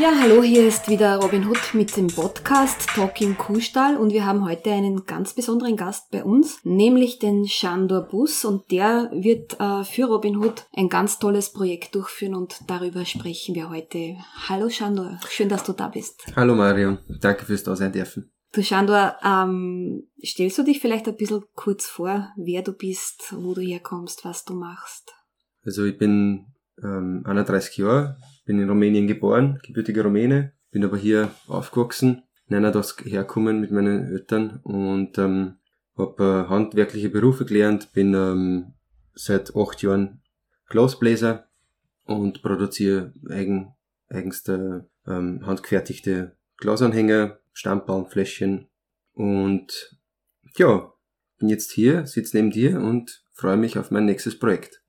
Ja, hallo, hier ist wieder Robin Hood mit dem Podcast Talking Kuhstall und wir haben heute einen ganz besonderen Gast bei uns, nämlich den Shandor Bus und der wird äh, für Robin Hood ein ganz tolles Projekt durchführen und darüber sprechen wir heute. Hallo Shandor, schön, dass du da bist. Hallo Mario, danke fürs Dasein dürfen. Du Shandor, ähm, stellst du dich vielleicht ein bisschen kurz vor, wer du bist, wo du herkommst, was du machst? Also ich bin ähm, 31 Jahre, bin in Rumänien geboren, gebürtiger Rumäne, bin aber hier aufgewachsen, das herkommen mit meinen Eltern und ähm, habe äh, handwerkliche Berufe gelernt, bin ähm, seit acht Jahren Glasbläser und produziere eigen, eigenste ähm, handgefertigte Glasanhänger, Stammbaumpfläschchen und ja, bin jetzt hier, sitze neben dir und freue mich auf mein nächstes Projekt.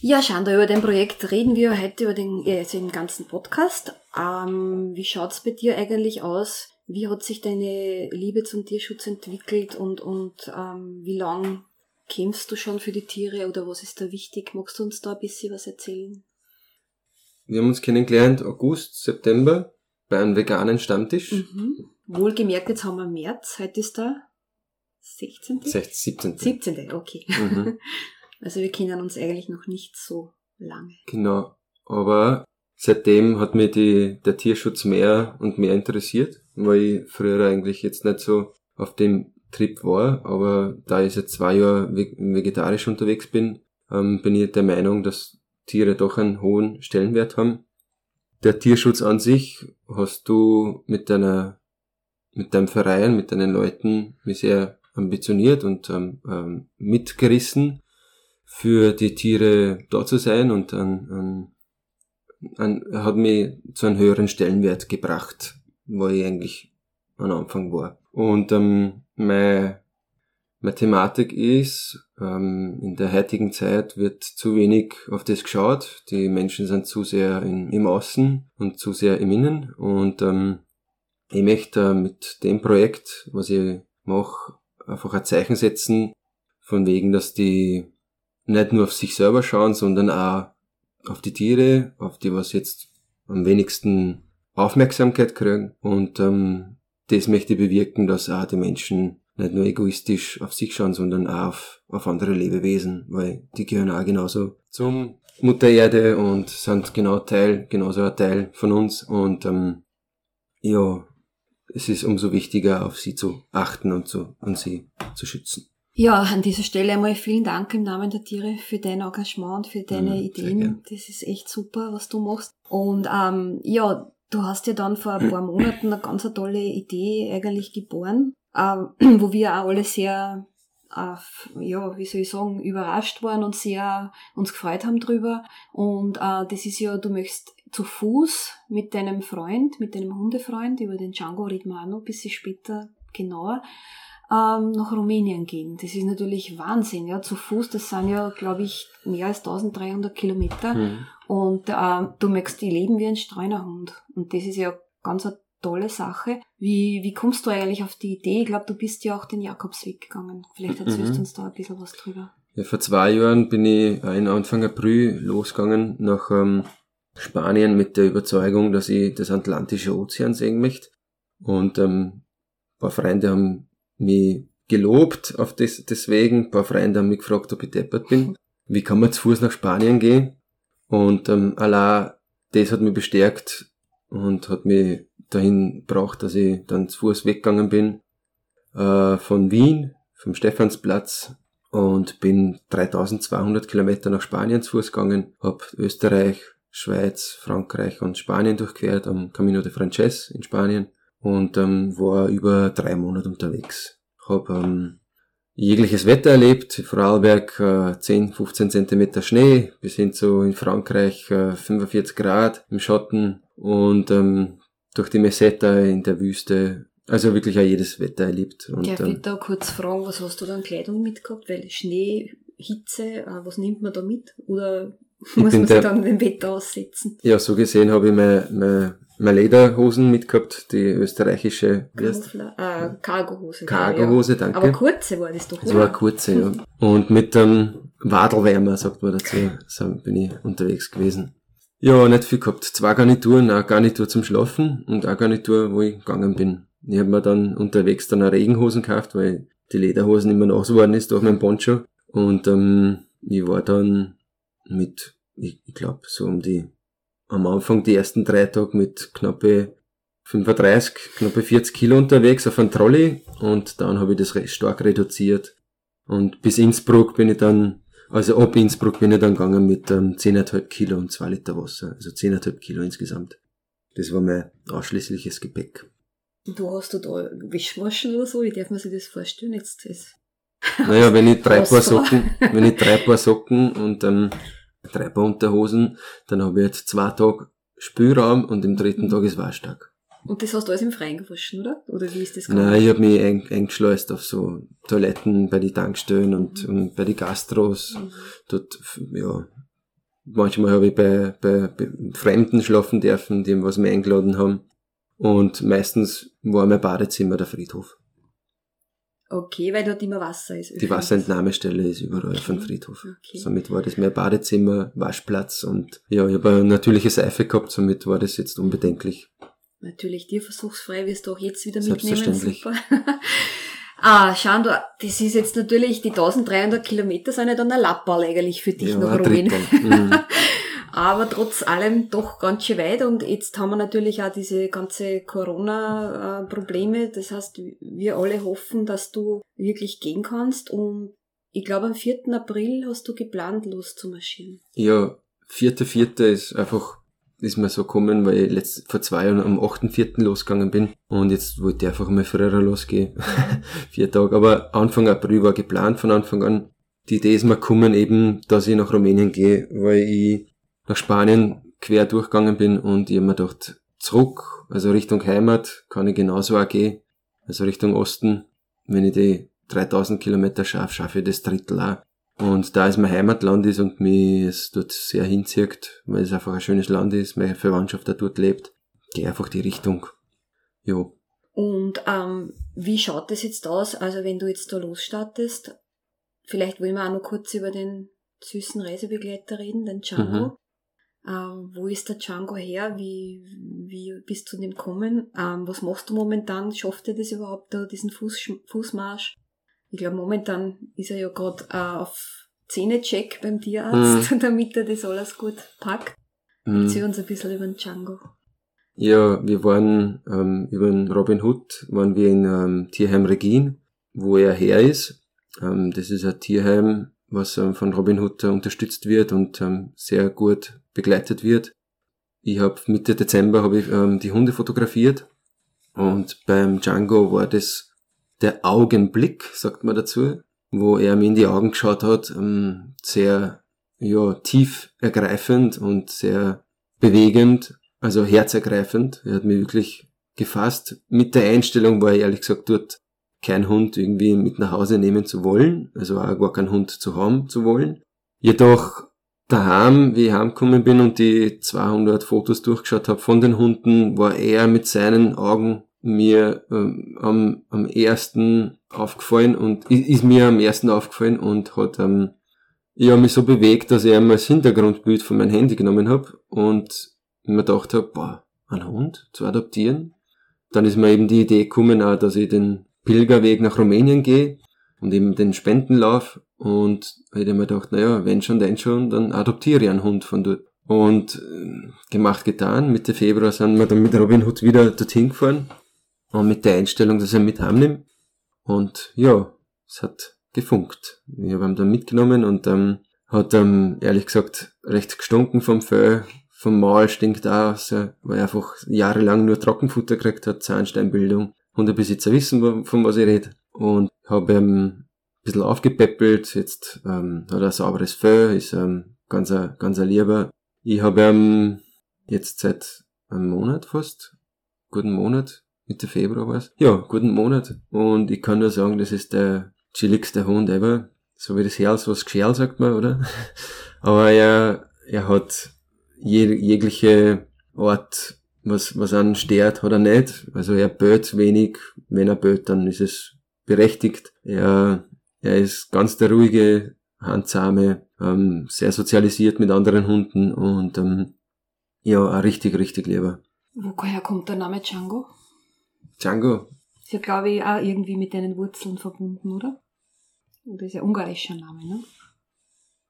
Ja, Schanda, über dein Projekt reden wir heute über den, also im ganzen Podcast. Ähm, wie schaut's bei dir eigentlich aus? Wie hat sich deine Liebe zum Tierschutz entwickelt und, und ähm, wie lang kämpfst du schon für die Tiere oder was ist da wichtig? Magst du uns da ein bisschen was erzählen? Wir haben uns kennengelernt August, September bei einem veganen Stammtisch. Mhm. Wohlgemerkt, jetzt haben wir März, heute ist da 16. 16, 17. 17. Okay. Mhm. Also wir kennen uns eigentlich noch nicht so lange. Genau. Aber seitdem hat mich die, der Tierschutz mehr und mehr interessiert, weil ich früher eigentlich jetzt nicht so auf dem Trip war. Aber da ich seit zwei Jahren vegetarisch unterwegs bin, ähm, bin ich der Meinung, dass Tiere doch einen hohen Stellenwert haben. Der Tierschutz an sich hast du mit deiner, mit deinem Verein, mit deinen Leuten mich sehr ambitioniert und ähm, ähm, mitgerissen für die Tiere da zu sein und an, an, an, hat mich zu einem höheren Stellenwert gebracht, wo ich eigentlich am Anfang war. Und ähm, meine, meine Thematik ist, ähm, in der heutigen Zeit wird zu wenig auf das geschaut. Die Menschen sind zu sehr in, im Außen und zu sehr im Innen. Und ähm, ich möchte äh, mit dem Projekt, was ich mache, einfach ein Zeichen setzen, von wegen, dass die nicht nur auf sich selber schauen, sondern auch auf die Tiere, auf die was jetzt am wenigsten Aufmerksamkeit kriegen. Und ähm, das möchte bewirken, dass auch die Menschen nicht nur egoistisch auf sich schauen, sondern auch auf, auf andere Lebewesen, weil die gehören auch genauso zum Mutter Erde und sind genau Teil, genauso ein Teil von uns. Und ähm, ja, es ist umso wichtiger, auf sie zu achten und, zu, und sie zu schützen. Ja, an dieser Stelle einmal vielen Dank im Namen der Tiere für dein Engagement und für deine mhm, Ideen. Das ist echt super, was du machst. Und ähm, ja, du hast ja dann vor ein paar Monaten eine ganz tolle Idee eigentlich geboren, ähm, wo wir auch alle sehr, äh, ja, wie soll ich sagen, überrascht waren und sehr uns gefreut haben drüber. Und äh, das ist ja, du möchtest zu Fuß mit deinem Freund, mit deinem Hundefreund, über den Django Ridmano, ein bisschen später genauer, ähm, nach Rumänien gehen. Das ist natürlich Wahnsinn, ja, zu Fuß, das sind ja, glaube ich, mehr als 1300 Kilometer. Mhm. Und ähm, du merkst, die leben wie ein Streunerhund. Und das ist ja ganz eine tolle Sache. Wie, wie kommst du eigentlich auf die Idee? Ich glaube, du bist ja auch den Jakobsweg gegangen. Vielleicht erzählst du mhm. uns da ein bisschen was drüber. Ja, vor zwei Jahren bin ich in Anfang April losgegangen nach ähm, Spanien mit der Überzeugung, dass ich das Atlantische Ozean sehen möchte. Und ähm, ein paar Freunde haben mich gelobt auf das, deswegen. Ein paar Freunde haben mich gefragt, ob ich deppert bin. Wie kann man zu Fuß nach Spanien gehen? Und ähm, allein das hat mich bestärkt und hat mich dahin gebracht, dass ich dann zu Fuß weggegangen bin äh, von Wien, vom Stephansplatz und bin 3200 Kilometer nach Spanien zu Fuß gegangen, hab Österreich, Schweiz, Frankreich und Spanien durchquert am Camino de Frances in Spanien und ähm, war über drei Monate unterwegs. Hab ähm, jegliches Wetter erlebt, Vorarlberg äh, 10, 15 Zentimeter Schnee, bis hin zu in Frankreich äh, 45 Grad im Schatten und ähm, durch die Meseta in der Wüste, also wirklich auch jedes Wetter erlebt. Und, Darf ich ähm, da kurz fragen, was hast du da an Kleidung mitgehabt? Weil Schnee, Hitze, äh, was nimmt man da mit? Oder muss man sich dann dem Wetter aussetzen? Ja, so gesehen habe ich meine, meine meine Lederhosen mitgehabt, die österreichische äh, Cargohose. Cargohose, ja. danke. Aber kurze war das doch, Das war kurze, ja. Und mit dem Wadelwärmer, sagt man dazu, so bin ich unterwegs gewesen. Ja, nicht viel gehabt. Zwei Garnituren, eine Garnitur zum Schlafen und eine Garnitur, wo ich gegangen bin. Ich habe mir dann unterwegs dann eine Regenhosen gekauft, weil die Lederhosen immer nass geworden ist durch meinen Poncho. Und ähm, ich war dann mit, ich, ich glaube, so um die, am Anfang die ersten drei Tage mit knappe 35, knappe 40 Kilo unterwegs auf einem Trolley und dann habe ich das recht stark reduziert. Und bis Innsbruck bin ich dann also ab Innsbruck bin ich dann gegangen mit ähm, 10,5 Kilo und 2 Liter Wasser. Also 10,5 Kilo insgesamt. Das war mein ausschließliches Gepäck. Du hast du da Wischwaschen oder so? Wie darf man sich das vorstellen? Jetzt das naja, wenn ich drei Paar Socken, wenn ich drei Paar Socken und ähm, drei Paar Unterhosen, dann habe ich jetzt zwei Tage Spülraum und im dritten. Tag ist Waschtag. Und das hast du alles im Freien gewaschen, oder? Oder wie ist das gegangen? Nein, ich habe mich eng, eingeschleust auf so Toiletten bei den Tankstellen und, mhm. und bei den Gastros. Mhm. Dort, ja, manchmal habe ich bei, bei, bei Fremden schlafen dürfen, die was mir eingeladen haben. Und meistens war mein Badezimmer der Friedhof. Okay, weil dort immer Wasser ist. Die Wasserentnahmestelle ist überall okay. von Friedhof. Okay. Somit war das mein Badezimmer, Waschplatz und ja, ich habe eine natürliche Seife gehabt, somit war das jetzt unbedenklich. Natürlich, tierversuchsfrei wirst du auch jetzt wieder mitnehmen. Super. ah, schau, du, das ist jetzt natürlich, die 1300 Kilometer sind ja dann ein Lapperl eigentlich für dich ja, nach Rumänien. Mhm. Aber trotz allem doch ganz schön weit und jetzt haben wir natürlich auch diese ganze Corona-Probleme. Das heißt, wir alle hoffen, dass du wirklich gehen kannst und ich glaube, am 4. April hast du geplant, loszumarschieren. Ja, 4.4. ist einfach ist mir so gekommen, weil ich letzt, vor zwei Jahren am 8.4. losgegangen bin und jetzt wollte ich einfach mal früher losgehen. Vier Tage. Aber Anfang April war geplant von Anfang an. Die Idee ist mir gekommen eben, dass ich nach Rumänien gehe, weil ich nach Spanien quer durchgegangen bin und ich habe mir gedacht, zurück, also Richtung Heimat, kann ich genauso auch gehen. Also Richtung Osten, wenn ich die 3000 Kilometer schaffe, schaffe ich das Drittel auch. Und da es mein Heimatland ist und mich es dort sehr hinzieht, weil es einfach ein schönes Land ist, meine Verwandtschaft da dort lebt, gehe einfach die Richtung. Jo. Und ähm, wie schaut das jetzt aus? Also wenn du jetzt da losstartest, vielleicht wollen wir auch noch kurz über den süßen Reisebegleiter reden, den Django. Mhm. Ähm, wo ist der Django her? Wie, wie bist du zu dem gekommen? Ähm, was machst du momentan? Schafft er das überhaupt da, diesen Fuß, Fußmarsch? Ich glaube, momentan ist er ja gerade äh, auf Zähnecheck beim Tierarzt, mhm. damit er das alles gut packt. Mhm. Erzähl uns ein bisschen über den Django. Ja, wir waren ähm, über den Robin Hood, waren wir in ähm, Tierheim Regin, wo er her ist. Ähm, das ist ein Tierheim, was ähm, von Robin Hood äh, unterstützt wird und ähm, sehr gut begleitet wird. Ich habe Mitte Dezember hab ich, ähm, die Hunde fotografiert und beim Django war das der Augenblick, sagt man dazu, wo er mir in die Augen geschaut hat, sehr ja, tief ergreifend und sehr bewegend, also herzergreifend. Er hat mich wirklich gefasst. Mit der Einstellung war er ehrlich gesagt dort kein Hund irgendwie mit nach Hause nehmen zu wollen, also auch gar keinen Hund zu haben zu wollen. Jedoch daheim, wie ich heimgekommen bin und die 200 Fotos durchgeschaut habe von den Hunden, war er mit seinen Augen mir ähm, am, am ersten aufgefallen und ist mir am ersten aufgefallen und hat ähm, ja, mich so bewegt, dass ich einmal das Hintergrundbild von meinem Handy genommen habe und mir gedacht habe, boah, ein Hund zu adoptieren. Dann ist mir eben die Idee gekommen, auch, dass ich den Pilgerweg nach Rumänien gehe und eben den Spendenlauf und hätte mir gedacht, naja, wenn schon, denn schon, dann adoptiere ich einen Hund von dort. Und äh, gemacht, getan. Mitte Februar sind wir dann mit Robin Hood wieder dorthin gefahren und mit der Einstellung, dass er mit heimnimmt. Und ja, es hat gefunkt. Ich habe ihn dann mitgenommen und ähm, hat ähm, ehrlich gesagt recht gestunken vom Fell. Vom Maul stinkt auch, weil er einfach jahrelang nur Trockenfutter gekriegt hat, Zahnsteinbildung. Hundebesitzer wissen, von was ich rede. Und habe ihm ein bisschen aufgepäppelt. Jetzt ähm, hat er ein sauberes Fell, ist ähm, ganz, ein, ganz ein Lieber. Ich habe ihm jetzt seit einem Monat fast, guten Monat, Mitte Februar war's. Ja, guten Monat. Und ich kann nur sagen, das ist der chilligste Hund ever. So wie das Herz, was Geschirr sagt man, oder? Aber er, er hat je, jegliche Art, was, was einen stört, hat er nicht. Also er böt wenig. Wenn er böt, dann ist es berechtigt. Er, er ist ganz der ruhige, handsame, ähm, sehr sozialisiert mit anderen Hunden und ähm, Ja, auch richtig, richtig lieber. Woher kommt der Name Django? Django? Ist ja, glaube ich, auch irgendwie mit deinen Wurzeln verbunden, oder? Oder ist ja ungarischer Name, ne?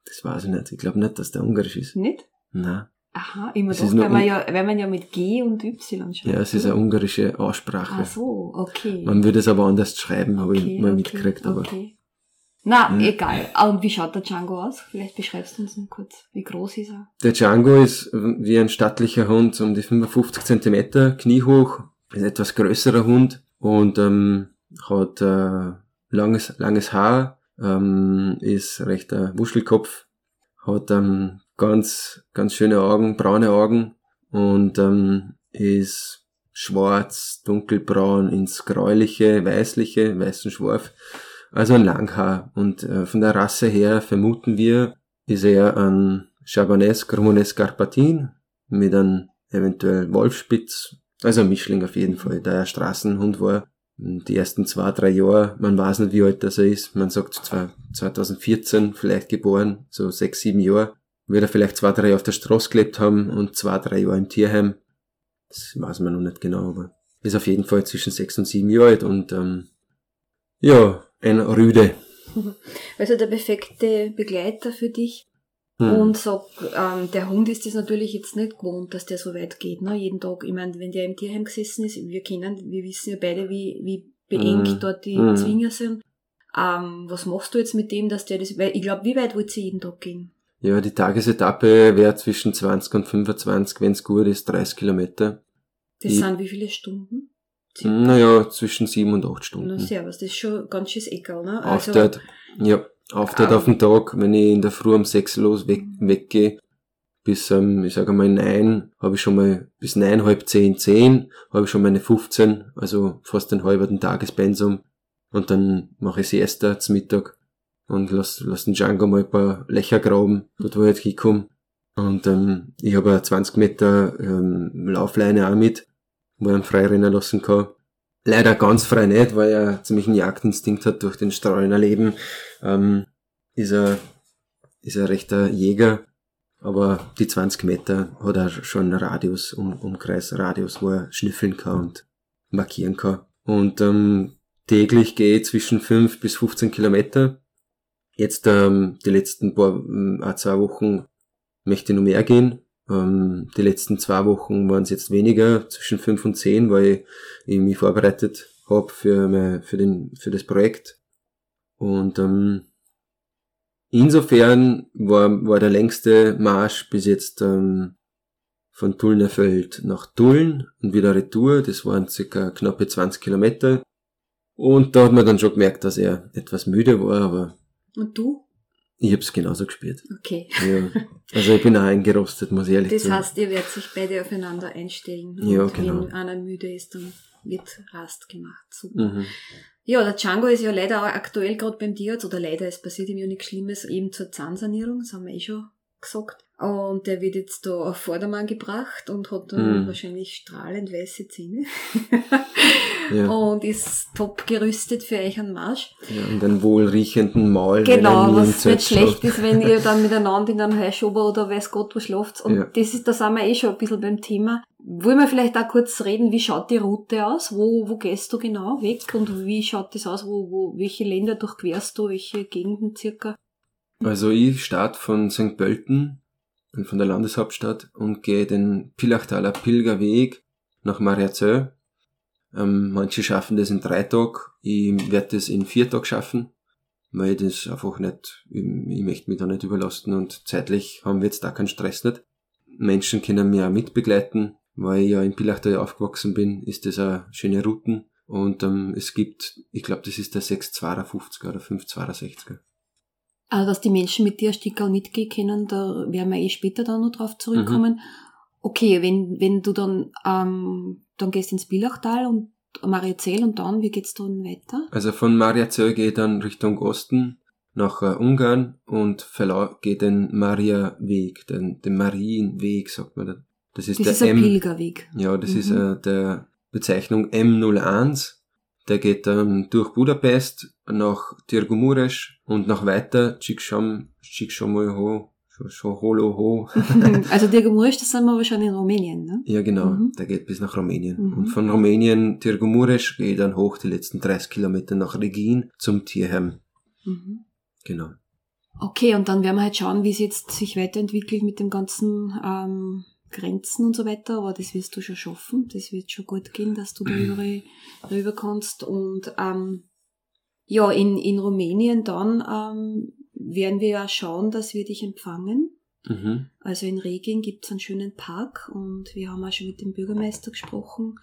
Das weiß ich nicht. Ich glaube nicht, dass der ungarisch ist. Nicht? Nein. Aha, immer ist nur weil man, ja, weil man ja mit G und Y schreibt. Ja, es ist eine ungarische Aussprache. Ach so, okay. Man würde es aber anders schreiben, habe okay, ich mal okay, mitgekriegt. Aber Okay. Na, Hm. egal. Ah, Und wie schaut der Django aus? Vielleicht beschreibst du uns noch kurz. Wie groß ist er? der Django ist wie ein stattlicher Hund, um die 55 Zentimeter, kniehoch, ist ein etwas größerer Hund und ähm, hat äh, langes, langes Haar, ähm, ist recht ein Wuschelkopf, hat ähm, ganz, ganz schöne Augen, braune Augen und ähm, ist schwarz, dunkelbraun ins gräuliche, weißliche, weißen Schwarf. Also ein Langhaar. Und äh, von der Rasse her vermuten wir, ist er ein Chabanais Cremonese Carpatin mit einem eventuell Wolfspitz. Also ein Mischling auf jeden Fall, da er Straßenhund war. Die ersten zwei, drei Jahre, man weiß nicht, wie alt das er ist. Man sagt zwar 2014 vielleicht geboren, so sechs, sieben Jahre. Wird er vielleicht zwei, drei Jahre auf der Straße gelebt haben und zwei, drei Jahre im Tierheim. Das weiß man noch nicht genau, aber ist auf jeden Fall zwischen sechs und sieben Jahre alt und ähm, ja, ein Rüde. Also der perfekte Begleiter für dich. Hm. Und sag, ähm, der Hund ist das natürlich jetzt nicht gewohnt, dass der so weit geht, ne? Jeden Tag. Ich meine, wenn der im Tierheim gesessen ist, wir kennen, wir wissen ja beide, wie, wie beengt Mhm. dort die Mhm. Zwinger sind. Ähm, was machst du jetzt mit dem, dass der das, weil ich glaube, wie weit wollt ihr jeden Tag gehen? Ja, die Tagesetappe wäre zwischen 20 und 25, wenn es gut ist, 30 Kilometer. Das Ich- sind wie viele Stunden? Circa? Naja, zwischen sieben und acht Na, Stunden. servus, das ist schon ganz schönes Eckerl, ne? Also, Aufteilt, ja, aufteilt Ah. auf den Tag, wenn ich in der Früh um sechs los weg, weggehe, bis, ähm, ich sage mal neun, habe ich schon mal, bis neun, halb zehn, zehn, habe ich schon meine 15, also fast den halben Tagespensum. Und dann mache ich Siesta zum Mittag und lass, lass den Django mal ein paar Löcher graben, dort wo ich halt hinkomme. Und ähm, ich habe eine 20 Meter ähm, Laufleine auch mit, wo ich ihn frei rennen lassen kann. Leider ganz frei nicht, weil er ziemlich einen Jagdinstinkt hat durch den Streuner Leben. Ähm, ist er, ist er rechter Jäger, aber die 20 Meter hat er schon einen Radius, um, Umkreis, Radius, wo er schnüffeln kann und markieren kann. Und ähm, täglich gehe ich zwischen 5 bis 15 Kilometer. Jetzt ähm, die letzten paar, auch zwei Wochen möchte ich noch mehr gehen. Ähm, die letzten zwei Wochen waren es jetzt weniger, zwischen 5 und 10, weil ich mich vorbereitet habe für, mein- für, den, für das Projekt. Und ähm, insofern war, war der längste Marsch bis jetzt ähm, von Tullnerfeld nach Tulln und wieder Retour. Das waren circa knappe 20 Kilometer. Und da hat man dann schon gemerkt, dass er etwas müde war, aber und du? ich hab's genauso gespürt. Okay. Ja. Also ich bin auch eingerostet, muss ich ehrlich Das sagen. heißt, ihr werdet sich beide aufeinander einstellen. Ja, genau. wenn einer müde ist, dann wird Rast gemacht. Super. Mhm. Ja, der Django ist ja leider auch aktuell gerade beim Tierarzt, oder leider, es passiert ihm ja nichts Schlimmes, eben zur Zahnsanierung, das haben wir eh schon gesagt. Und der wird jetzt da auf Vordermann gebracht und hat dann Mhm. wahrscheinlich strahlend weiße Zähne. Ja. Und ist top gerüstet für euch einen Marsch. ja. Und einen wohlriechenden Maul. Genau, was nicht schlecht ist, wenn ihr dann miteinander in einem Heuschober oder weiß Gott wo schlaft. Und Ja. das ist, da sind wir eh schon ein bisschen beim Thema. Wollen wir vielleicht auch kurz reden, wie schaut die Route aus? Wo, wo gehst du genau weg? Und wie schaut das aus? Wo, wo, welche Länder durchquerst du? Welche Gegenden circa? Also ich starte von St. Pölten, von der Landeshauptstadt und gehe den Pillachtaler Pilgerweg nach Mariazell. Ähm, manche schaffen das in drei Tagen. Ich werde das in vier Tagen schaffen, weil ich das einfach nicht, ich, ich möchte mich da nicht überlasten und zeitlich haben wir jetzt da keinen Stress nicht. Menschen können mich auch mitbegleiten, weil ich ja in Pillachtal aufgewachsen bin, ist das eine schöne Routen. Und ähm, es gibt, ich glaube, das ist der 652er oder 562er. Also, dass die Menschen mit dir ein Stückerl mitgehen können, da werden wir eh später dann noch drauf zurückkommen. Mhm. Okay, wenn, wenn du dann, ähm, dann gehst ins Billachtal und Mariazell und dann, wie geht's dann weiter? Also von Mariazell gehe ich dann Richtung Osten nach äh, Ungarn und gehe den Maria-Weg, den, den Marienweg, sagt man da. Das ist Das der ist ein M. Pilgerweg. Ja, das ist Mhm. äh, der Bezeichnung M01. Der geht dann durch Budapest nach Tirgumures und nach weiter Csíksam- Csíksomlyho, schon, schon holo ho. also Tirgomures, das sind wir aber schon in Rumänien, ne? Ja, genau. Mhm. Der geht bis nach Rumänien. Mhm. Und von Rumänien, Tirgomures, geht dann hoch die letzten 30 Kilometer nach Regin zum Tierheim. Mhm. Genau. Okay, und dann werden wir halt schauen, wie es jetzt sich weiterentwickelt mit dem ganzen ähm, Grenzen und so weiter, aber das wirst du schon schaffen. Das wird schon gut gehen, dass du da rüber, rüber kannst. Und ähm, ja, in, in Rumänien dann ähm, werden wir ja schauen, dass wir dich empfangen. Mhm. Also in Regin gibt's einen schönen Park und wir haben auch schon mit dem Bürgermeister gesprochen,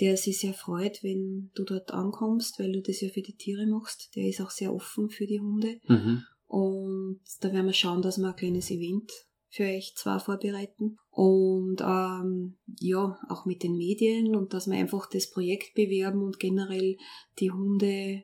der sich sehr freut, wenn du dort ankommst, weil du das ja für die Tiere machst. Der ist auch sehr offen für die Hunde. Mhm. Und da werden wir schauen, dass wir ein kleines Event für euch zwar vorbereiten. Und ähm, ja, auch mit den Medien und dass wir einfach das Projekt bewerben und generell die Hunde,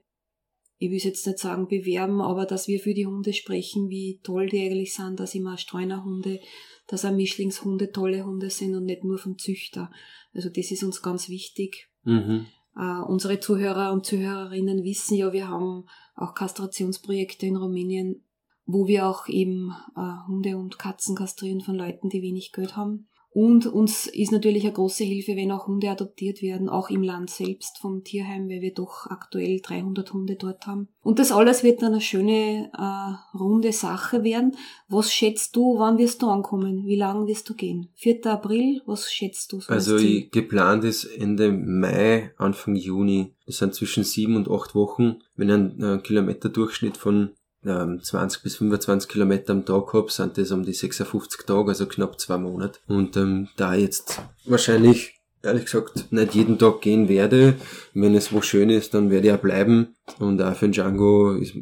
ich will jetzt nicht sagen bewerben, aber dass wir für die Hunde sprechen, wie toll die eigentlich sind, dass immer Streunerhunde, dass auch Mischlingshunde tolle Hunde sind und nicht nur vom Züchter. Also das ist uns ganz wichtig. Mhm. Uh, unsere Zuhörer und Zuhörerinnen wissen ja, wir haben auch Kastrationsprojekte in Rumänien, wo wir auch eben uh, Hunde und Katzen kastrieren von Leuten, die wenig Geld haben. Und uns ist natürlich eine große Hilfe, wenn auch Hunde adoptiert werden, auch im Land selbst vom Tierheim, weil wir doch aktuell 300 Hunde dort haben. Und das alles wird dann eine schöne, äh, runde Sache werden. Was schätzt du, wann wirst du ankommen? Wie lange wirst du gehen? 4. April, was schätzt du? So also ich, geplant ist Ende Mai, Anfang Juni. Das sind zwischen sieben und acht Wochen. Wenn ein, ein Kilometerdurchschnitt von 20 ähm, bis 25 Kilometer am Tag habe, sind das um die 56 Tage, also knapp zwei Monate. Und ähm, da jetzt wahrscheinlich, ehrlich gesagt, nicht jeden Tag gehen werde, wenn es wo schön ist, dann werde ich auch bleiben. Und auch für Django ist,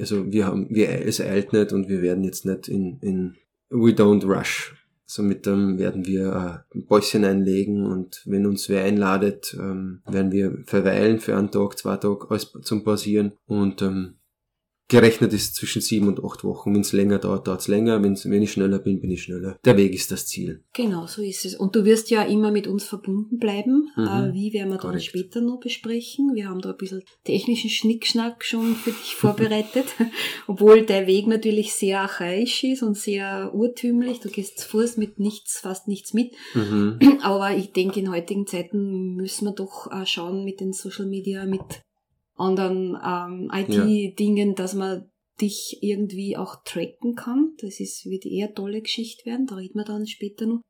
also wir haben, wir, es eilt nicht und wir werden jetzt nicht in, in we don't rush. Somit ähm, werden wir ein Bäuschen einlegen und wenn uns wer einladet, ähm, werden wir verweilen für einen Tag, zwei Tage alles zum Pausieren und ähm, gerechnet ist zwischen sieben und acht Wochen. Wenn es länger dauert, dauert es länger. Wenn's, wenn ich schneller bin, bin ich schneller. Der Weg ist das Ziel. Genau, so ist es. Und du wirst ja immer mit uns verbunden bleiben. Mhm. Äh, wie werden wir dann Correct. später noch besprechen? Wir haben da ein bisschen technischen Schnickschnack schon für dich vorbereitet. Obwohl der Weg natürlich sehr archaisch ist und sehr urtümlich. Du gehst zu Fuß mit nichts, fast nichts mit. Mhm. Aber ich denke, in heutigen Zeiten müssen wir doch äh, schauen mit den Social Media, mit anderen ähm, IT-Dingen, ja. dass man dich irgendwie auch tracken kann. Das ist, wird eher eine tolle Geschichte werden, da reden wir dann später noch.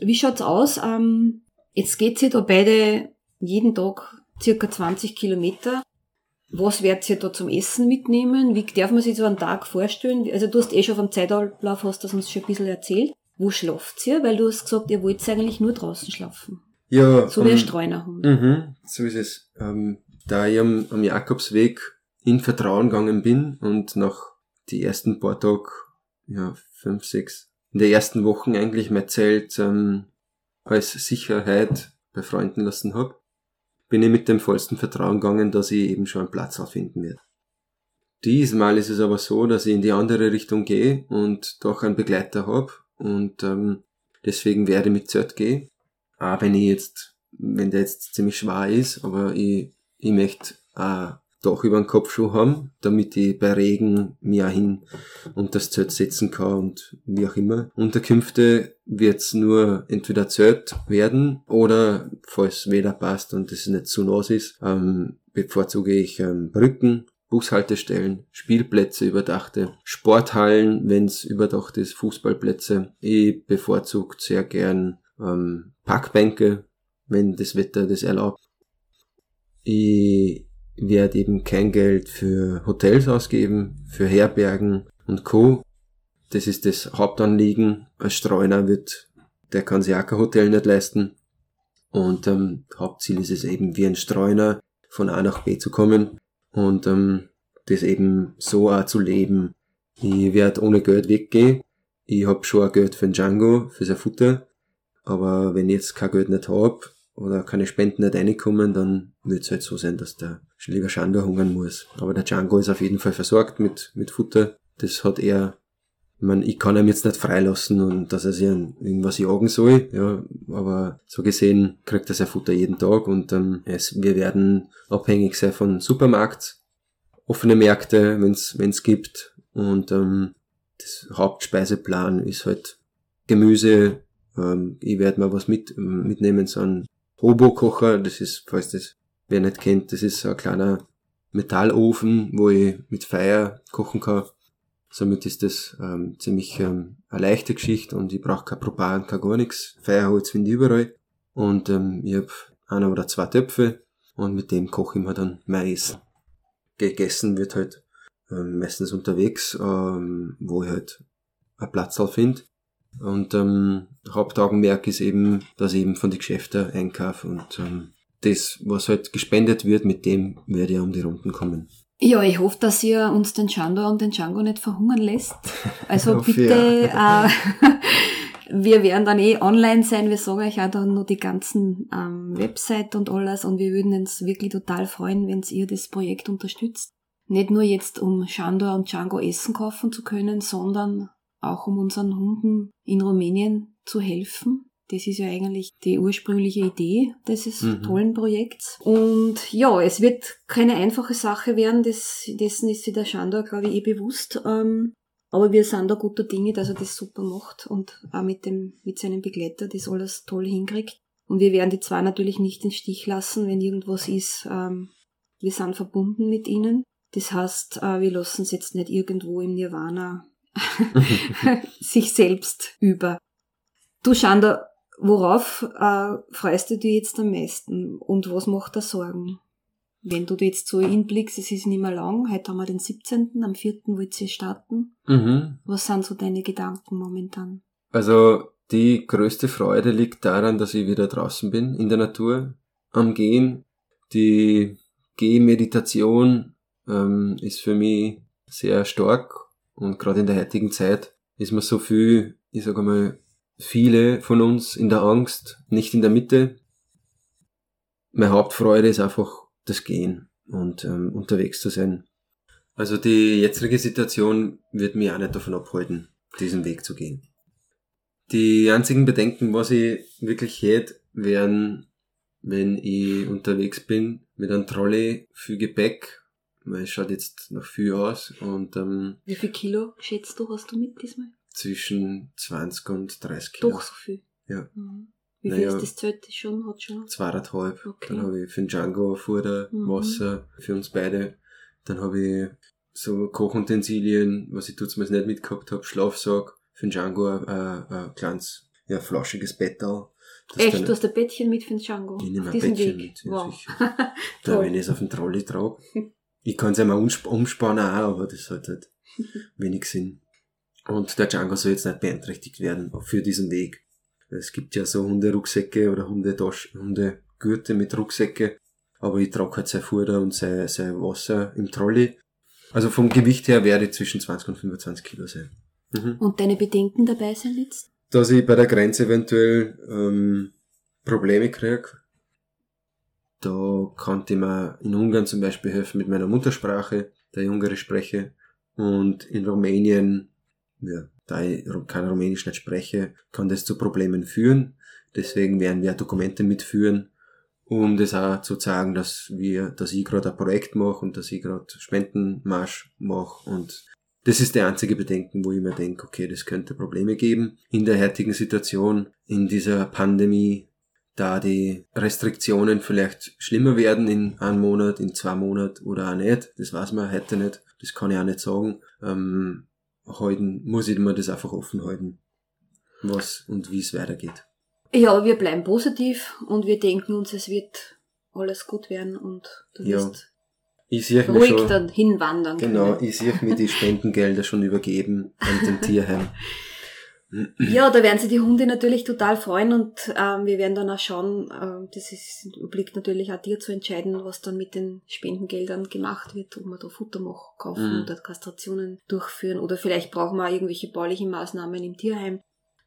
Wie schaut's aus? Ähm, jetzt geht's ihr da beide jeden Tag circa 20 Kilometer. Was werdet ihr da zum Essen mitnehmen? Wie darf man sich so einen Tag vorstellen? Also du hast eh schon vom Zeitablauf, hast das uns schon ein bisschen erzählt. Wo schlaft ihr? Weil du hast gesagt, ihr wollt eigentlich nur draußen schlafen. Ja. So wie ein Streunerhund. Mhm, so ist es. Ähm, da ich am, am Jakobsweg in Vertrauen gegangen bin und nach die ersten paar Tage, ja, fünf, sechs, in der ersten Wochen eigentlich mein Zelt ähm, als Sicherheit bei Freunden lassen hab, bin ich mit dem vollsten Vertrauen gegangen, dass ich eben schon einen Platz finden werde. Diesmal ist es aber so, dass ich in die andere Richtung gehe und doch einen Begleiter hab und ähm, deswegen werde ich mit Zert gehen. Auch wenn ich jetzt, wenn der jetzt ziemlich schwer ist, aber ich ich möchte ein Dach über den Kopfschuh haben, damit ich bei Regen mir hin und das Zelt setzen kann und wie auch immer. Unterkünfte wird's nur entweder Zelt werden oder, falls Wetter passt und es nicht zu nass ist, ähm, bevorzuge ich ähm, Brücken, Bushaltestellen, Spielplätze überdachte, Sporthallen, wenn's überdacht ist, Fußballplätze. Ich bevorzuge sehr gern ähm, Parkbänke, wenn das Wetter das erlaubt. Ich werde eben kein Geld für Hotels ausgeben, für Herbergen und Co. Das ist das Hauptanliegen. Als Streuner wird, der kann sich auch kein Hotel nicht leisten. Und ähm, Hauptziel ist es eben, wie ein Streuner von A nach B zu kommen und ähm, das eben so auch zu leben. Ich werde ohne Geld weggehen. Ich hab schon ein Geld für den Django, für sein Futter. Aber wenn ich jetzt kein Geld nicht hab, oder keine Spenden nicht reinkommen, dann wird es halt so sein, dass der Schläger Schandor hungern muss. Aber der Django ist auf jeden Fall versorgt mit, mit Futter. Das hat er, ich meine, ich kann ihm jetzt nicht freilassen und dass er sich an irgendwas jagen soll, ja, aber so gesehen kriegt er sein Futter jeden Tag und ähm, es, wir werden abhängig sein von Supermarkt, offene Märkte, wenn es gibt und ähm, das Hauptspeiseplan ist halt Gemüse. Ähm, ich werde mal was mit, mitnehmen, so ein Robokocher. Das ist, falls das wer nicht kennt, das ist so ein kleiner Metallofen, wo ich mit Feuer kochen kann. Somit ist das ähm, ziemlich ähm, eine leichte Geschichte und ich brauche kein Propan, kein gar nichts. Feuerholz finde ich überall. Und ähm, ich habe einer oder zwei Töpfe und mit dem koche ich mir dann mein Essen. Gegessen wird halt ähm, meistens unterwegs, ähm, wo ich halt einen Platz finde. Und ähm, Hauptaugenmerk ist eben, dass ich eben von den Geschäften einkaufe und ähm, das, was halt gespendet wird, mit dem werde ich um die Runden kommen. Ja, ich hoffe, dass ihr uns den Chandor und den Django nicht verhungern lässt. Also bitte, äh, wir werden dann eh online sein. Wir sagen euch auch dann nur die ganzen ähm, Website und alles und wir würden uns wirklich total freuen, wenn ihr das Projekt unterstützt. Nicht nur jetzt, um Chandor und Django Essen kaufen zu können, sondern auch um unseren Hunden in Rumänien zu helfen. Das ist ja eigentlich die ursprüngliche Idee dieses mhm. tollen Projekts. Und ja, es wird keine einfache Sache werden, das, dessen ist sich der Schandor, glaube ich, eh bewusst. Ähm, aber wir sind da guter Dinge, dass er das super macht und auch mit dem, mit seinem Begleiter das alles toll hinkriegt. Und wir werden die zwei natürlich nicht in Stich lassen, wenn irgendwas ist. Ähm, wir sind verbunden mit ihnen. Das heißt, äh, wir lassen es jetzt nicht irgendwo im Nirvana sich selbst über. Du, Schanda, worauf äh, freust du dich jetzt am meisten und was macht dir Sorgen? Wenn du jetzt so hinblickst, es ist nicht mehr lang, heute haben wir den 17., am 4. wollt ihr starten. Mhm. Was sind so deine Gedanken momentan? Also, die größte Freude liegt daran, dass ich wieder draußen bin, in der Natur, am Gehen. Die Gehmeditation ähm, ist für mich sehr stark und gerade in der heutigen Zeit ist man so viel, ich sage mal, viele von uns in der Angst, nicht in der Mitte. Meine Hauptfreude ist einfach das Gehen und ähm, unterwegs zu sein. Also die jetzige Situation wird mich auch nicht davon abhalten, diesen Weg zu gehen. Die einzigen Bedenken, was ich wirklich hätte, wären, wenn ich unterwegs bin mit einem Trolley, viel Gepäck, weil es schaut jetzt noch viel aus und ähm, Wie viel Kilo schätzt du, hast du mit diesmal? zwischen 20 und 30 Kilo. Doch so viel. Ja. Mhm. Wie viel naja, ist das Zelt schon? Hat schon? Zweieinhalb. Okay. Dann habe ich für den Django Futter, mhm. Wasser für uns beide. Dann habe ich so Kochutensilien, was ich mir nicht mitgehabt habe, Schlafsack, für den Django ein, ein, ein kleines, ja, flaschiges Bettal. Echt, du hast ein Bettchen mit für den Django? Ich nehme ein Bettchen Weg. mit, ja, wow. sicher. da, wenn ich es auf den Trolley trage. Ich kann es einmal umspannen auch, aber das hat halt wenig Sinn. Und der Django soll jetzt nicht beeinträchtigt werden für diesen Weg. Es gibt ja so Hunderucksäcke oder Hundegürte mit Rucksäcke. Aber ich trage halt sein Futter und sein, sein Wasser im Trolley. Also vom Gewicht her werde ich zwischen 20 und 25 Kilo sein. Mhm. Und deine Bedenken dabei sind jetzt? Dass ich bei der Grenze eventuell ähm, Probleme kriege. Da konnte mir in Ungarn zum Beispiel helfen mit meiner Muttersprache, da ich Ungarisch spreche. Und in Rumänien ja, da ich kein Rumänisch nicht spreche, kann das zu Problemen führen. Deswegen werden wir Dokumente mitführen, um das auch zu zeigen, dass wir, dass ich gerade ein Projekt mache und dass ich gerade Spendenmarsch mache und das ist der einzige Bedenken, wo ich mir denke, okay, das könnte Probleme geben in der heutigen Situation, in dieser Pandemie, da die Restriktionen vielleicht schlimmer werden in einem Monat, in zwei Monaten oder auch nicht. Das weiß man heute nicht. Das kann ich auch nicht sagen. Ähm, halten, muss ich mir das einfach offen halten, was und wie es weitergeht. Ja, wir bleiben positiv und wir denken uns, es wird alles gut werden und du ja. wirst ich sehe ruhig schon, dann hinwandern Genau, können. ich sehe mir die Spendengelder schon übergeben an den Tierheim. Ja, da werden sich die Hunde natürlich total freuen und ähm, wir werden dann auch schauen, äh, das ist, obliegt natürlich auch dir zu entscheiden, was dann mit den Spendengeldern gemacht wird, ob wir da Futter machen, kaufen mhm. oder Kastrationen durchführen oder vielleicht brauchen wir auch irgendwelche baulichen Maßnahmen im Tierheim.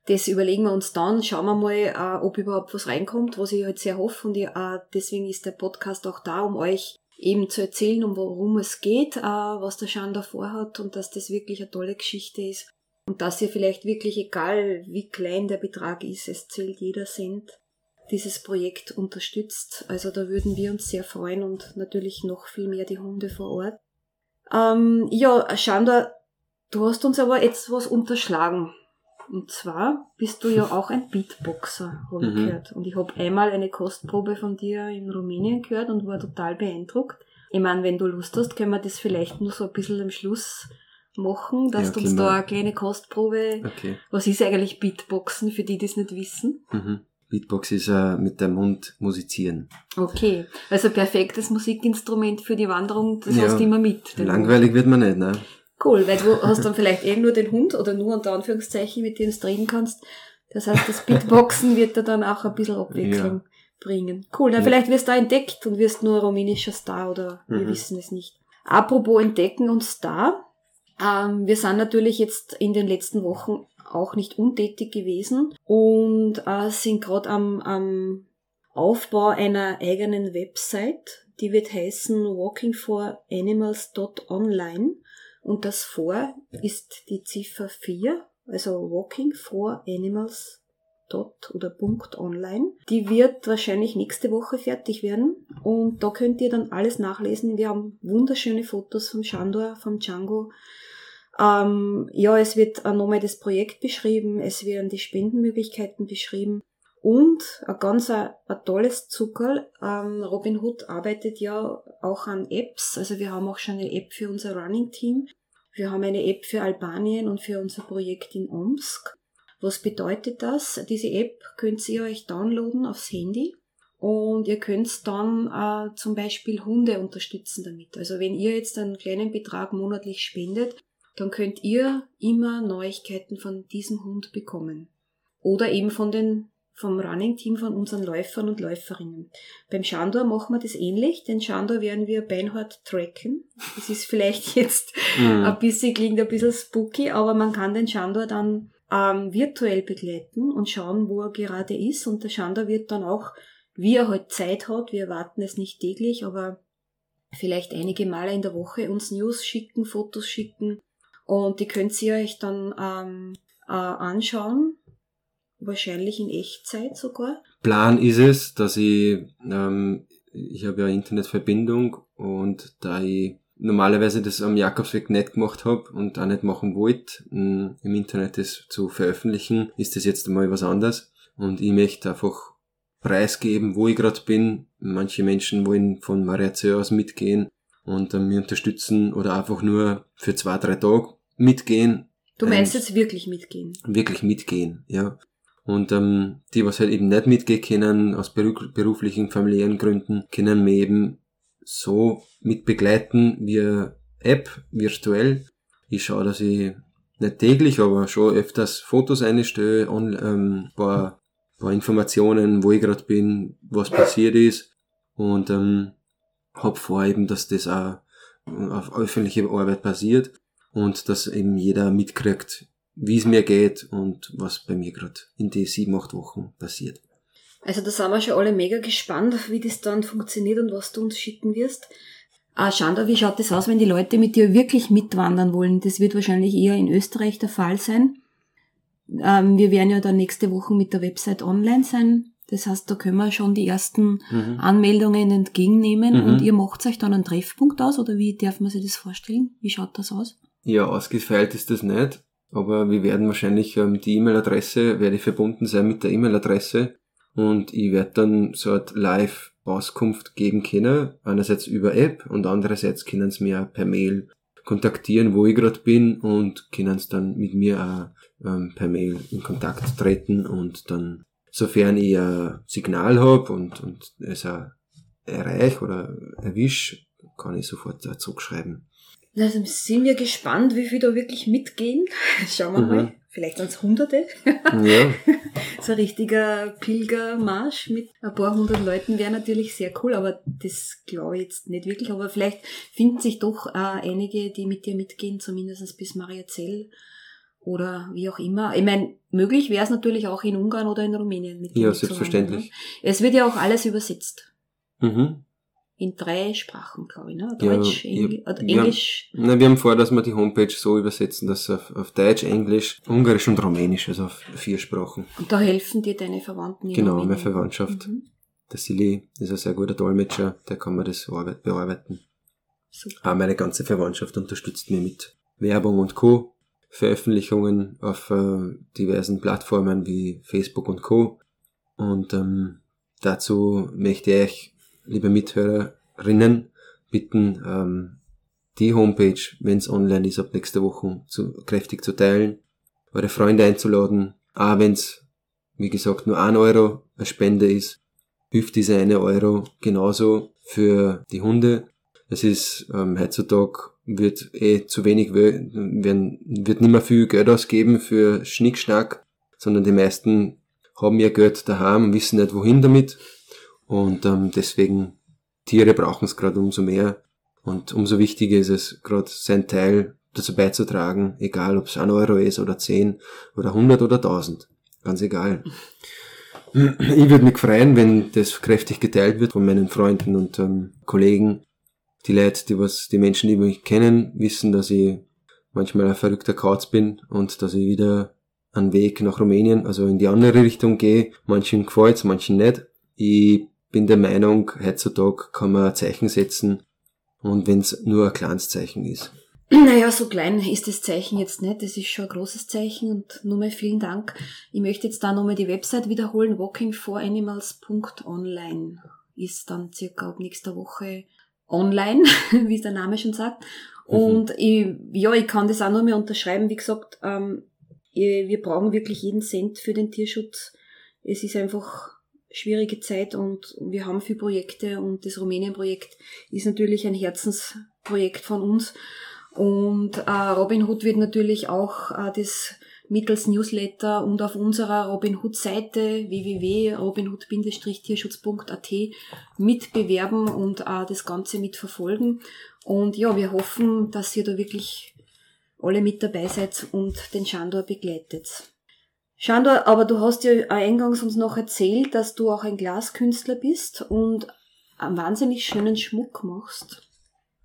Das überlegen wir uns dann, schauen wir mal, äh, ob überhaupt was reinkommt, was ich halt sehr hoffe und ich, äh, deswegen ist der Podcast auch da, um euch eben zu erzählen, um worum es geht, äh, was der Schan davor hat und dass das wirklich eine tolle Geschichte ist und dass ihr vielleicht wirklich, egal wie klein der Betrag ist, es zählt jeder Cent, dieses Projekt unterstützt. Also da würden wir uns sehr freuen und natürlich noch viel mehr die Hunde vor Ort. Ähm, ja, Schanda, Du hast uns aber jetzt was unterschlagen. Und zwar bist du ja auch ein Beatboxer, habe ich Mhm. gehört. Und ich habe einmal eine Kostprobe von dir in Rumänien gehört und war total beeindruckt. Ich meine, wenn du Lust hast, können wir das vielleicht nur so ein bisschen am Schluss machen, dass Ja, du uns können da eine kleine Kostprobe. Okay. Was ist eigentlich Beatboxen, für die, die das nicht wissen? Mhm. Beatbox ist äh, mit dem Mund musizieren. Okay, also perfektes Musikinstrument für die Wanderung, das Ja. hast du immer mit. Langweilig wird man nicht, ne? Cool, weil du hast dann vielleicht eh nur den Hund oder nur unter Anführungszeichen, mit dem du reden kannst. Das heißt, das Beatboxen wird dir dann auch ein bisschen Abwechslung bringen. Cool, dann Ja. vielleicht wirst du da entdeckt und wirst nur rumänischer Star oder wir Mhm. wissen es nicht. Apropos entdecken und Star. Ähm, wir sind natürlich jetzt in den letzten Wochen auch nicht untätig gewesen und äh, sind gerade am, am Aufbau einer eigenen Website. Die wird heißen walkingforanimals.online und das vor ist die Ziffer 4, also walking for animals dot oder Punkt online. Die wird wahrscheinlich nächste Woche fertig werden und da könnt ihr dann alles nachlesen. Wir haben wunderschöne Fotos vom Chandor, vom Django. Ähm, ja, es wird nochmal das Projekt beschrieben, es werden die Spendenmöglichkeiten beschrieben und ein ganz ein, ein tolles Zuckerl. Ähm, Robin Hood arbeitet ja auch an Apps, also wir haben auch schon eine App für unser Running Team. Wir haben eine App für Albanien und für unser Projekt in Omsk. Was bedeutet das? Diese App könnt ihr euch downloaden aufs Handy und ihr könnt dann äh, zum Beispiel Hunde unterstützen damit. Also wenn ihr jetzt einen kleinen Betrag monatlich spendet, dann könnt ihr immer Neuigkeiten von diesem Hund bekommen. Oder eben von den, vom Running-Team von unseren Läufern und Läuferinnen. Beim Chandor machen wir das ähnlich. Den Chandor werden wir beinhart tracken. Das ist vielleicht jetzt Mhm. ein bisschen, klingt ein bisschen spooky, aber man kann den Chandor dann ähm, virtuell begleiten und schauen, wo er gerade ist. Und der Chandor wird dann auch, wie er halt Zeit hat, wir erwarten es nicht täglich, aber vielleicht einige Male in der Woche uns News schicken, Fotos schicken. Und die könnt ihr euch dann ähm, äh, anschauen. Wahrscheinlich in Echtzeit sogar. Plan ist es, dass ich, ähm, ich habe ja Internetverbindung und da ich normalerweise das am Jakobsweg nicht gemacht habe und auch nicht machen wollte, mh, im Internet das zu veröffentlichen, ist das jetzt einmal was anderes. Und ich möchte einfach preisgeben, wo ich gerade bin. Manche Menschen wollen von Mariazell aus mitgehen und äh, mir unterstützen oder einfach nur für zwei, drei Tage mitgehen. Du meinst Ähm, jetzt wirklich mitgehen. wirklich mitgehen, ja. Und ähm, die, was halt eben nicht mitgehen können, aus beru- beruflichen, familiären Gründen, können mir eben so mitbegleiten via App, virtuell. Ich schaue, dass ich nicht täglich, aber schon öfters Fotos einstelle, on, ähm, paar, paar Informationen, wo ich gerade bin, was passiert ist. Und ähm, hab vor eben, dass das auch auf öffentliche Arbeit basiert und dass eben jeder mitkriegt, wie es mir geht und was bei mir gerade in die sieben, acht Wochen passiert. Also da sind wir schon alle mega gespannt, wie das dann funktioniert und was du uns schicken wirst. Ah, Schanda, wie schaut das aus, wenn die Leute mit dir wirklich mitwandern wollen? Das wird wahrscheinlich eher in Österreich der Fall sein. Ähm, wir werden ja dann nächste Woche mit der Website online sein. Das heißt, da können wir schon die ersten Mhm. Anmeldungen entgegennehmen Mhm. und ihr macht euch dann einen Treffpunkt aus oder wie darf man sich das vorstellen? Wie schaut das aus? Ja, ausgefeilt ist das nicht, aber wir werden wahrscheinlich ähm, die E-Mail-Adresse, werde verbunden sein mit der E-Mail-Adresse und ich werde dann so eine Live-Auskunft geben können, einerseits über App und andererseits können sie mir per Mail kontaktieren, wo ich gerade bin und können es dann mit mir auch ähm, per Mail in Kontakt treten und dann, sofern ich ein Signal habe und, und es auch erreich oder erwisch, kann ich sofort auch zurückschreiben. Also sind wir gespannt, wie viele da wirklich mitgehen. Schauen wir Mhm. mal. Vielleicht ans Hunderte. Ja, So ein richtiger Pilgermarsch mit ein paar hundert Leuten wäre natürlich sehr cool, aber das glaube ich jetzt nicht wirklich. Aber vielleicht finden sich doch äh, einige, die mit dir mitgehen, zumindest bis Mariazell oder wie auch immer. Ich meine, möglich wäre es natürlich auch in Ungarn oder in Rumänien mit dir ja, mitzuwandern, selbstverständlich. ne? Es wird ja auch alles übersetzt. Mhm. In drei Sprachen, glaube ich. Ne? Ja, Deutsch, ja, Engl ja. Englisch. Na, wir haben vor, dass wir die Homepage so übersetzen, dass auf, auf Deutsch, Englisch, Ungarisch und Rumänisch, also auf vier Sprachen. Und da helfen dir deine Verwandten in Genau, Rumänien. meine Verwandtschaft. Mhm. Der Silly ist ein sehr guter Dolmetscher, der kann mir das arbeit- bearbeiten. Super. Auch meine ganze Verwandtschaft unterstützt mich mit Werbung und Co. Veröffentlichungen auf äh, diversen Plattformen wie Facebook und Co. Und ähm, dazu möchte ich liebe Mithörerinnen, bitten, ähm, die Homepage, wenn es online ist, ab nächster Woche zu, kräftig zu teilen, eure Freunde einzuladen, auch wenn es, wie gesagt, nur ein Euro eine Spende ist, hilft dieser eine Euro genauso für die Hunde. Es ist ähm, heutzutage wird eh zu wenig werden, wird nicht mehr viel Geld ausgeben für Schnickschnack, sondern die meisten haben ihr Geld daheim und wissen nicht wohin damit. Und ähm, deswegen Tiere brauchen es gerade umso mehr. Und umso wichtiger ist es, gerade sein Teil dazu beizutragen, egal ob es ein Euro ist oder zehn oder hundert oder tausend. Ganz egal. Ich würde mich freuen, wenn das kräftig geteilt wird von meinen Freunden und ähm, Kollegen. Die Leute, die was, die Menschen, die mich kennen, wissen, dass ich manchmal ein verrückter Kauz bin und dass ich wieder einen Weg nach Rumänien, also in die andere Richtung gehe. Manchen gefällt's, manchen nicht. Ich bin der Meinung, heutzutage kann man ein Zeichen setzen und wenn es nur ein kleines Zeichen ist. Naja, so klein ist das Zeichen jetzt nicht. Das ist schon ein großes Zeichen und nur mal vielen Dank. Ich möchte jetzt da nochmal die Website wiederholen. walkingforanimals.online ist dann circa ab nächster Woche online, wie es der Name schon sagt. Mhm. Und ich, ja, ich kann das auch mehr unterschreiben. Wie gesagt, ähm, wir brauchen wirklich jeden Cent für den Tierschutz. Es ist einfach schwierige Zeit und wir haben viele Projekte und das Rumänien-Projekt ist natürlich ein Herzensprojekt von uns. Und äh, Robin Hood wird natürlich auch äh, das mittels Newsletter und auf unserer Robin Hood Seite www.robinhood-tierschutz.at mitbewerben und äh, das Ganze mitverfolgen. Und ja, wir hoffen, dass ihr da wirklich alle mit dabei seid und den Chandor begleitet. Chandor, aber du hast ja eingangs uns noch erzählt, dass du auch ein Glaskünstler bist und einen wahnsinnig schönen Schmuck machst.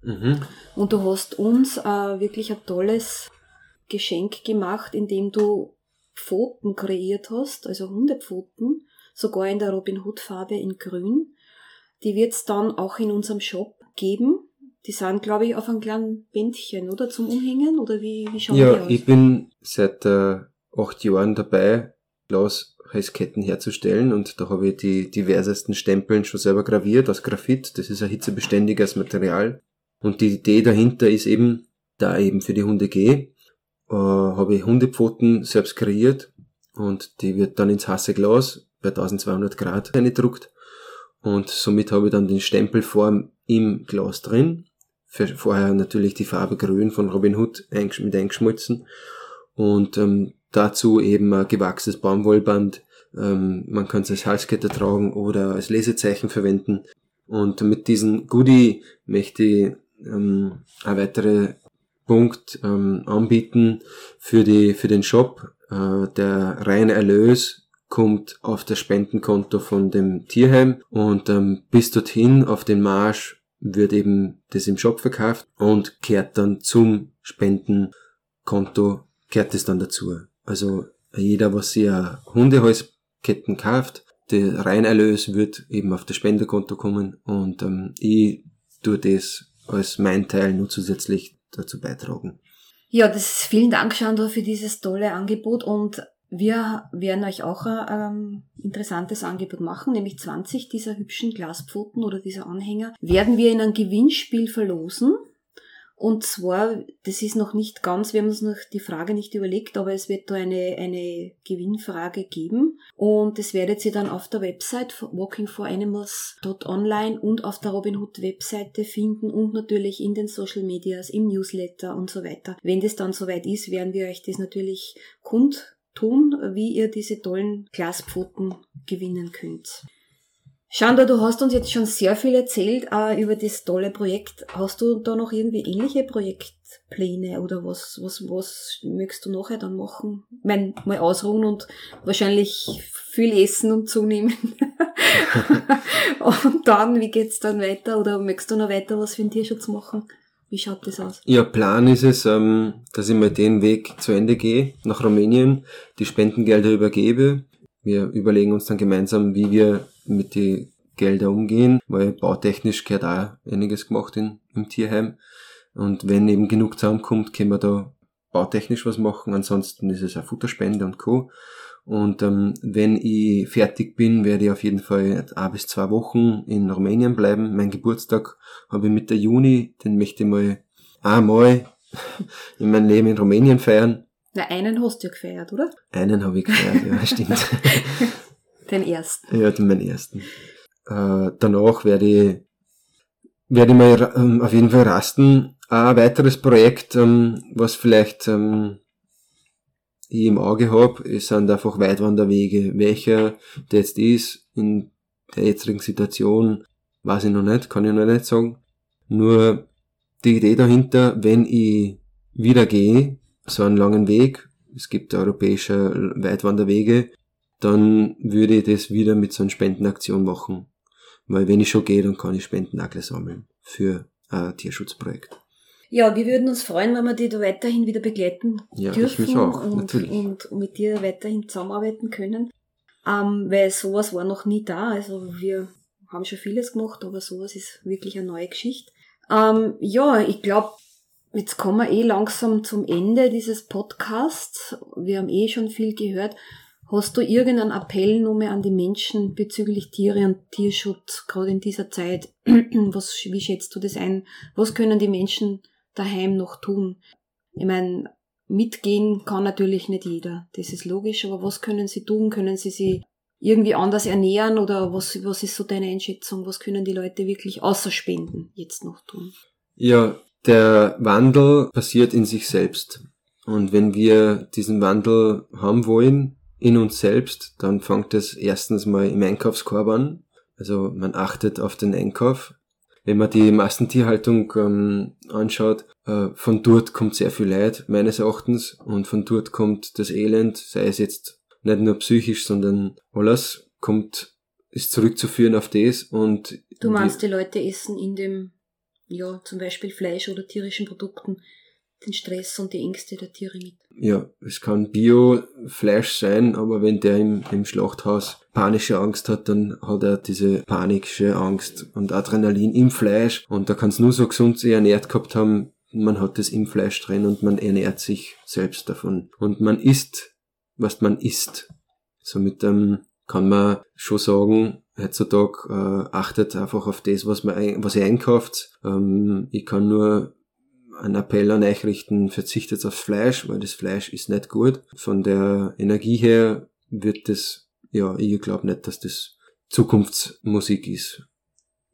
Mhm. Und du hast uns äh, wirklich ein tolles Geschenk gemacht, indem du Pfoten kreiert hast, also Hundepfoten, sogar in der Robin Hood Farbe in Grün. Die wird es dann auch in unserem Shop geben. Die sind, glaube ich, auf einem kleinen Bändchen, oder? Zum Umhängen? Oder wie, wie schauen ja, die aus? Ja, ich bin seit äh, acht Jahren dabei, Glashalsketten herzustellen und da habe ich die diversesten Stempeln schon selber graviert aus Graphit. Das ist ein hitzebeständiges Material. Und die Idee dahinter ist eben, da eben für die Hunde gehe, äh, habe ich Hundepfoten selbst kreiert und die wird dann ins heiße Glas bei 1200 Grad reingedruckt und somit habe ich dann den Stempelform im Glas drin. Vorher natürlich die Farbe Grün von Robin Hood mit eingeschmolzen und ähm, dazu eben ein gewachsenes Baumwollband. Ähm, man kann es als Halskette tragen oder als Lesezeichen verwenden. Und mit diesem Goodie möchte ich ähm, ein weiterer Punkt ähm, anbieten für, die, für den Shop. Äh, der reine Erlös kommt auf das Spendenkonto von dem Tierheim und ähm, bis dorthin auf den Marsch wird eben das im Shop verkauft und kehrt dann zum Spendenkonto, kehrt es dann dazu. Also jeder, was sich Hundehalsketten kauft, der Reinerlös wird eben auf das Spendekonto kommen und ähm, ich tue das als mein Teil nur zusätzlich dazu beitragen. Ja, das vielen Dank, Chandra, für dieses tolle Angebot und wir werden euch auch ein ähm, interessantes Angebot machen, nämlich 20 dieser hübschen Glaspfoten oder dieser Anhänger werden wir in ein Gewinnspiel verlosen. Und zwar, das ist noch nicht ganz, wir haben uns noch die Frage nicht überlegt, aber es wird da eine, eine Gewinnfrage geben. Und das werdet ihr dann auf der Website walkingforanimals.online und auf der Robinhood Webseite finden und natürlich in den Social Medias, im Newsletter und so weiter. Wenn das dann soweit ist, werden wir euch das natürlich kundtun, wie ihr diese tollen Glaspfoten gewinnen könnt. Shanda, du hast uns jetzt schon sehr viel erzählt äh, über das tolle Projekt. Hast du da noch irgendwie ähnliche Projektpläne oder was, was, was möchtest du nachher dann machen? Ich mein, mal ausruhen und wahrscheinlich viel essen und zunehmen. und dann, wie geht's dann weiter? Oder möchtest du noch weiter was für den Tierschutz machen? Wie schaut das aus? Ja, Plan ist es, ähm, dass ich mal den Weg zu Ende gehe, nach Rumänien, die Spendengelder übergebe. Wir überlegen uns dann gemeinsam, wie wir mit die Gelder umgehen, weil bautechnisch gehört auch einiges gemacht in, im Tierheim. Und wenn eben genug zusammenkommt, können wir da bautechnisch was machen, ansonsten ist es auch Futterspende und Co. Und ähm, wenn ich fertig bin, werde ich auf jeden Fall ein bis zwei Wochen in Rumänien bleiben. Mein Geburtstag habe ich Mitte Juni, den möchte ich mal einmal in meinem Leben in Rumänien feiern. Na, einen hast du ja gefeiert, oder? Einen habe ich gefeiert, ja, stimmt. den ersten. Ja, den meinen ersten. Äh, danach werde ich, werde ich mal ähm, auf jeden Fall rasten. Ein weiteres Projekt, ähm, was vielleicht ähm, ich im Auge habe, sind einfach Weitwanderwege. Welcher der jetzt ist, in der jetzigen Situation, weiß ich noch nicht, kann ich noch nicht sagen. Nur die Idee dahinter, wenn ich wieder gehe, so einen langen Weg, es gibt europäische Weitwanderwege, dann würde ich das wieder mit so einer Spendenaktion machen. Weil wenn ich schon gehe, dann kann ich Spenden auch sammeln für ein Tierschutzprojekt. Ja, wir würden uns freuen, wenn wir dich da weiterhin wieder begleiten ja, dürfen ich mich auch, und, natürlich. und mit dir weiterhin zusammenarbeiten können. Ähm, weil sowas war noch nie da. Also wir haben schon vieles gemacht, aber sowas ist wirklich eine neue Geschichte. Ähm, ja, ich glaube, jetzt kommen wir eh langsam zum Ende dieses Podcasts. Wir haben eh schon viel gehört. Hast du irgendeinen Appell nur mehr an die Menschen bezüglich Tiere und Tierschutz, gerade in dieser Zeit? Was, wie schätzt du das ein? Was können die Menschen daheim noch tun? Ich meine, mitgehen kann natürlich nicht jeder, das ist logisch, aber was können sie tun? Können sie sich irgendwie anders ernähren oder was, was ist so deine Einschätzung? Was können die Leute wirklich außer Spenden jetzt noch tun? Ja, der Wandel passiert in sich selbst. Und wenn wir diesen Wandel haben wollen, in uns selbst, dann fängt es erstens mal im Einkaufskorb an. Also man achtet auf den Einkauf wenn man die Massentierhaltung ähm, anschaut, äh, von dort kommt sehr viel Leid, meines Erachtens, und von dort kommt das Elend, sei es jetzt nicht nur psychisch, sondern alles kommt, ist zurückzuführen auf das und. Du meinst, die, die Leute essen in dem, ja, zum Beispiel Fleisch oder tierischen Produkten den Stress und die Ängste der Tiere mit. Ja, es kann Bio-Fleisch sein, aber wenn der im, im Schlachthaus panische Angst hat, dann hat er diese panische Angst und Adrenalin im Fleisch und da kann es nur so gesund sich ernährt gehabt haben, man hat es im Fleisch drin und man ernährt sich selbst davon. Und man isst, was man isst. Somit ähm, kann man schon sagen, heutzutage äh, achtet einfach auf das, was man was ihr einkauft. Ähm, ich kann nur einen Appell an euch richten, verzichtet aufs Fleisch, weil das Fleisch ist nicht gut. Von der Energie her wird das, ja, ich glaube nicht, dass das Zukunftsmusik ist.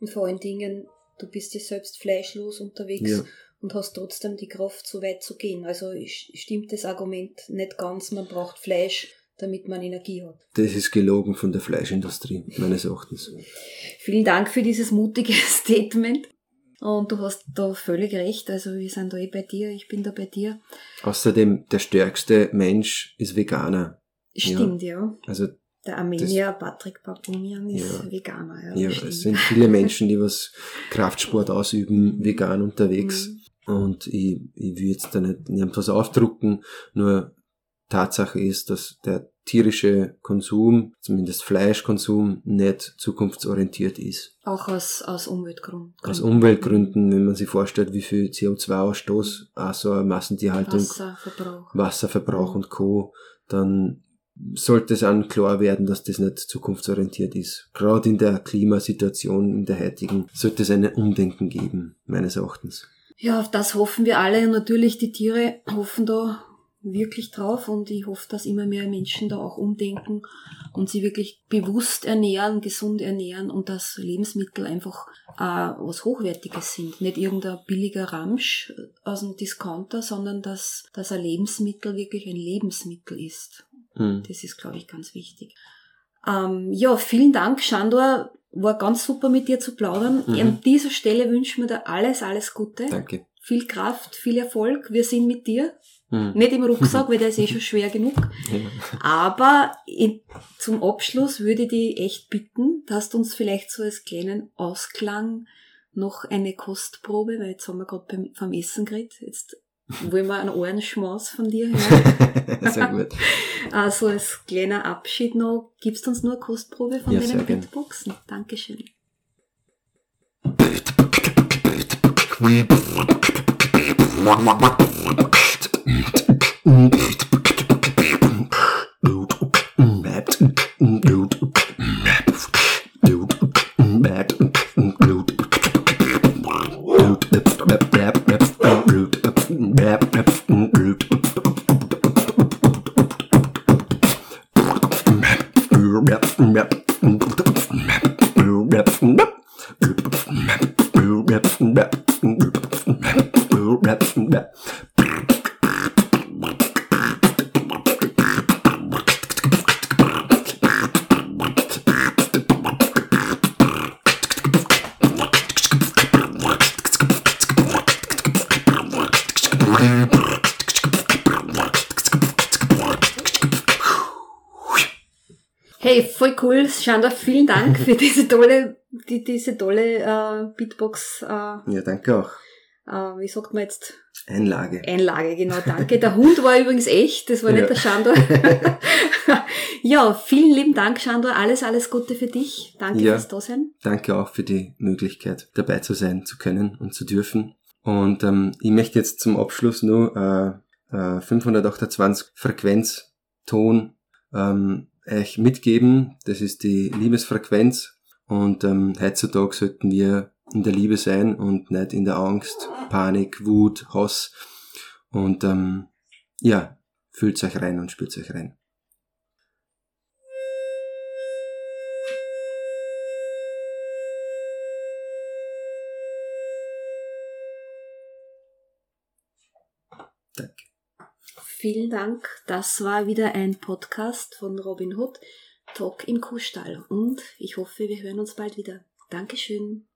Und vor allen Dingen, du bist ja selbst fleischlos unterwegs ja. und hast trotzdem die Kraft, so weit zu gehen. Also stimmt das Argument nicht ganz, man braucht Fleisch, damit man Energie hat. Das ist gelogen von der Fleischindustrie, meines Erachtens. Vielen Dank für dieses mutige Statement. Und du hast da völlig recht, also wir sind da eh bei dir, ich bin da bei dir. Außerdem, der stärkste Mensch ist Veganer. Stimmt, ja. ja. Also der Armenier Patrick Papumian ist ja. Veganer. Ja, ja es sind viele Menschen, die was Kraftsport ausüben, vegan unterwegs. Mhm. Und ich, ich will jetzt da nicht irgendwas aufdrucken, nur Tatsache ist, dass der tierische Konsum, zumindest Fleischkonsum, nicht zukunftsorientiert ist. Auch aus, aus Umweltgründen. Aus Umweltgründen, wenn man sich vorstellt, wie viel CO2-Ausstoß auch so eine Massentierhaltung, Wasserverbrauch, Wasserverbrauch und Co., dann sollte es an klar werden, dass das nicht zukunftsorientiert ist. Gerade in der Klimasituation, in der heutigen, sollte es ein Umdenken geben, meines Erachtens. Ja, auf das hoffen wir alle und natürlich die Tiere hoffen da wirklich drauf und ich hoffe, dass immer mehr Menschen da auch umdenken und sie wirklich bewusst ernähren, gesund ernähren und dass Lebensmittel einfach äh, was Hochwertiges sind. Nicht irgendein billiger Ramsch aus dem Discounter, sondern dass, dass ein Lebensmittel wirklich ein Lebensmittel ist. Mhm. Das ist, glaube ich, ganz wichtig. Ähm, ja, vielen Dank, Shandor. War ganz super mit dir zu plaudern. Mhm. An dieser Stelle wünschen wir dir alles, alles Gute. Danke. Viel Kraft, viel Erfolg. Wir sind mit dir. Hm. Nicht im Rucksack, weil der ist eh schon schwer genug. Ja. Aber in, zum Abschluss würde ich dich echt bitten, dass du uns vielleicht so als kleinen Ausklang noch eine Kostprobe, weil jetzt haben wir gerade vom Essen geredet, jetzt wollen wir einen Ohrenschmaus von dir hören. Sehr gut. Also als kleiner Abschied noch, gibst du uns nur eine Kostprobe von ja, deinen Beatboxen? Dankeschön. Mach, mach, mach. Hey, voll cool. Shanda, vielen Dank für diese tolle, die, diese tolle äh, Beatbox. Äh, ja, danke auch. Äh, wie sagt man jetzt? Einlage. Einlage, genau, danke. Der Hund war übrigens echt, das war nicht ja. der Chandra. ja, vielen lieben Dank, Chandra. Alles, alles Gute für dich. Danke ja, fürs Dasein. Danke auch für die Möglichkeit, dabei zu sein, zu können und zu dürfen. Und ähm, ich möchte jetzt zum Abschluss nur äh, äh, 528 Frequenz, Ton ähm, euch mitgeben. Das ist die Liebesfrequenz. Und ähm, heutzutage sollten wir in der Liebe sein und nicht in der Angst, Panik, Wut, Hass. Und ähm, ja, fühlt euch rein und spürt euch rein. Vielen Dank. Das war wieder ein Podcast von Robin Hood, Talk im Kuhstall. Und ich hoffe, wir hören uns bald wieder. Dankeschön.